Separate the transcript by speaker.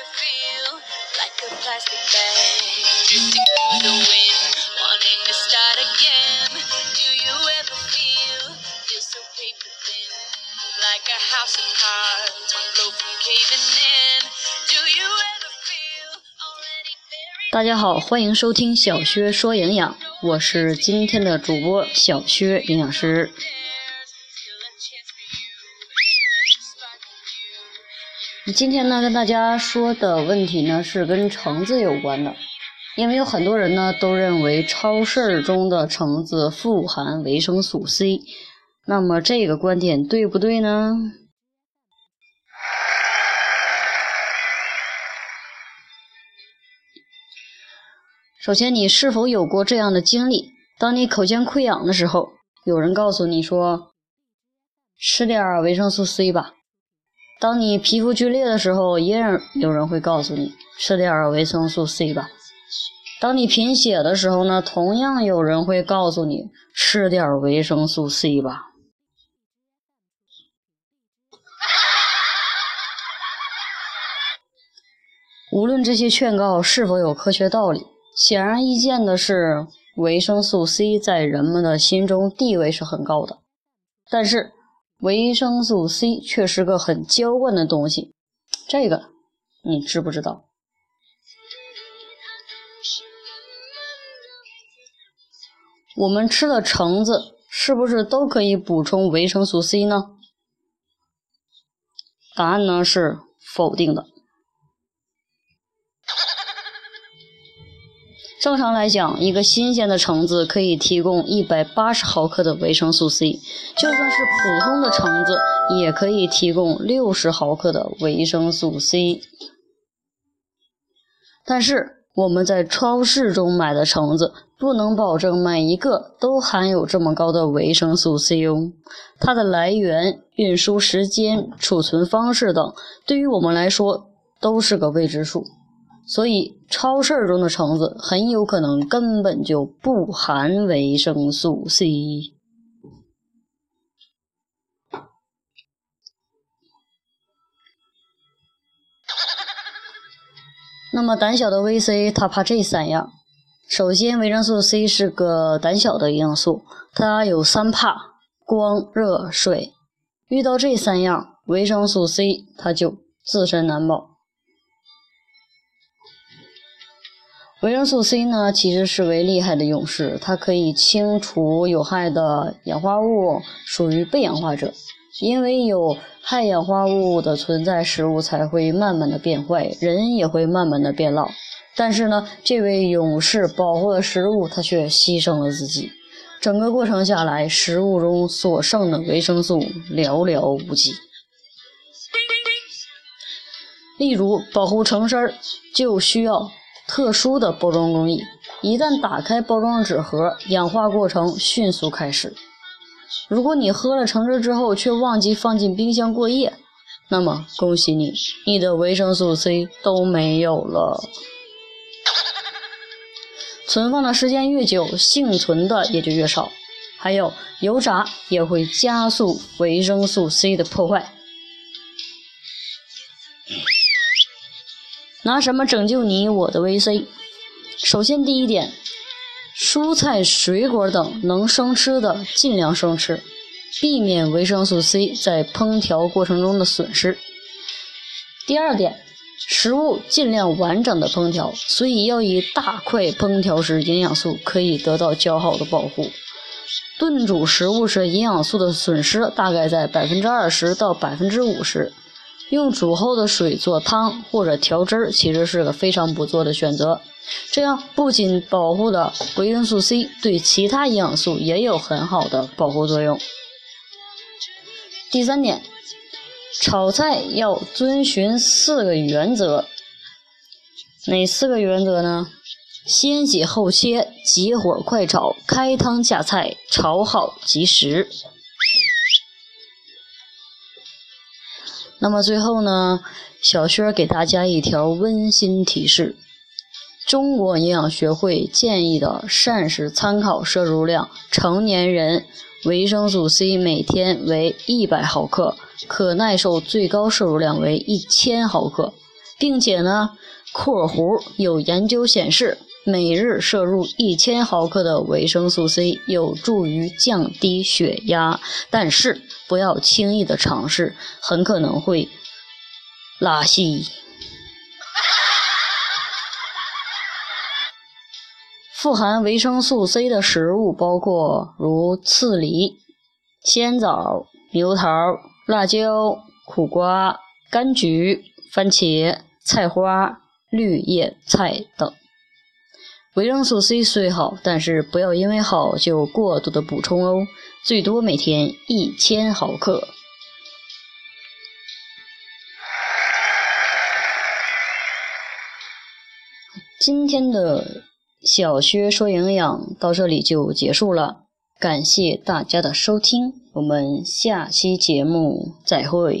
Speaker 1: ever feel like a plastic bag drifting through the wind, wanting to start again? Do you ever feel feel so paper thin, like a house of cards, one blow from caving in? Do you ever feel already buried?
Speaker 2: 大家好，欢迎收听小薛说营养，我是今天的主播小薛营养师。今天呢，跟大家说的问题呢是跟橙子有关的，因为有很多人呢都认为超市中的橙子富含维生素 C，那么这个观点对不对呢？首先，你是否有过这样的经历？当你口腔溃疡的时候，有人告诉你说，吃点维生素 C 吧。当你皮肤皲裂的时候，也有人会告诉你吃点维生素 C 吧。当你贫血的时候呢，同样有人会告诉你吃点维生素 C 吧。无论这些劝告是否有科学道理，显而易见的是，维生素 C 在人们的心中地位是很高的。但是，维生素 C 却是个很娇惯的东西，这个你知不知道？我们吃的橙子是不是都可以补充维生素 C 呢？答案呢是否定的。正常来讲，一个新鲜的橙子可以提供一百八十毫克的维生素 C，就算是普通的橙子，也可以提供六十毫克的维生素 C。但是我们在超市中买的橙子，不能保证每一个都含有这么高的维生素 C 哦。它的来源、运输时间、储存方式等，对于我们来说都是个未知数。所以，超市中的橙子很有可能根本就不含维生素 C。那么，胆小的 VC 它怕这三样。首先，维生素 C 是个胆小的营养素，它有三怕：光、热、水。遇到这三样，维生素 C 它就自身难保。维生素 C 呢，其实是位厉害的勇士，它可以清除有害的氧化物，属于被氧化者。因为有害氧化物的存在，食物才会慢慢的变坏，人也会慢慢的变老。但是呢，这位勇士保护了食物，他却牺牲了自己。整个过程下来，食物中所剩的维生素寥寥无几。例如，保护橙汁儿就需要特殊的包装工艺，一旦打开包装纸盒，氧化过程迅速开始。如果你喝了橙汁之后却忘记放进冰箱过夜，那么恭喜你，你的维生素 C 都没有了。存放的时间越久，幸存的也就越少。还有，油炸也会加速维生素 C 的破坏。拿什么拯救你我的 VC？首先，第一点，蔬菜、水果等能生吃的尽量生吃，避免维生素 C 在烹调过程中的损失。第二点，食物尽量完整的烹调，所以要以大块烹调时，营养素可以得到较好的保护。炖煮食物时，营养素的损失大概在百分之二十到百分之五十。用煮后的水做汤或者调汁儿，其实是个非常不错的选择。这样不仅保护了维生素 C，对其他营养素也有很好的保护作用。第三点，炒菜要遵循四个原则。哪四个原则呢？先洗后切，急火快炒，开汤下菜，炒好即食。那么最后呢，小薛给大家一条温馨提示：中国营养学会建议的膳食参考摄入量，成年人维生素 C 每天为一百毫克，可耐受最高摄入量为一千毫克。并且呢，（括弧有研究显示，每日摄入一千毫克的维生素 C 有助于降低血压，但是不要轻易的尝试，很可能会拉稀。）富含维生素 C 的食物包括如刺梨、鲜枣、牛桃、辣椒、苦瓜、柑橘、番茄、菜花、绿叶菜等。维生素 C 虽好，但是不要因为好就过度的补充哦，最多每天一千毫克。今天的。小薛说营养到这里就结束了，感谢大家的收听，我们下期节目再会。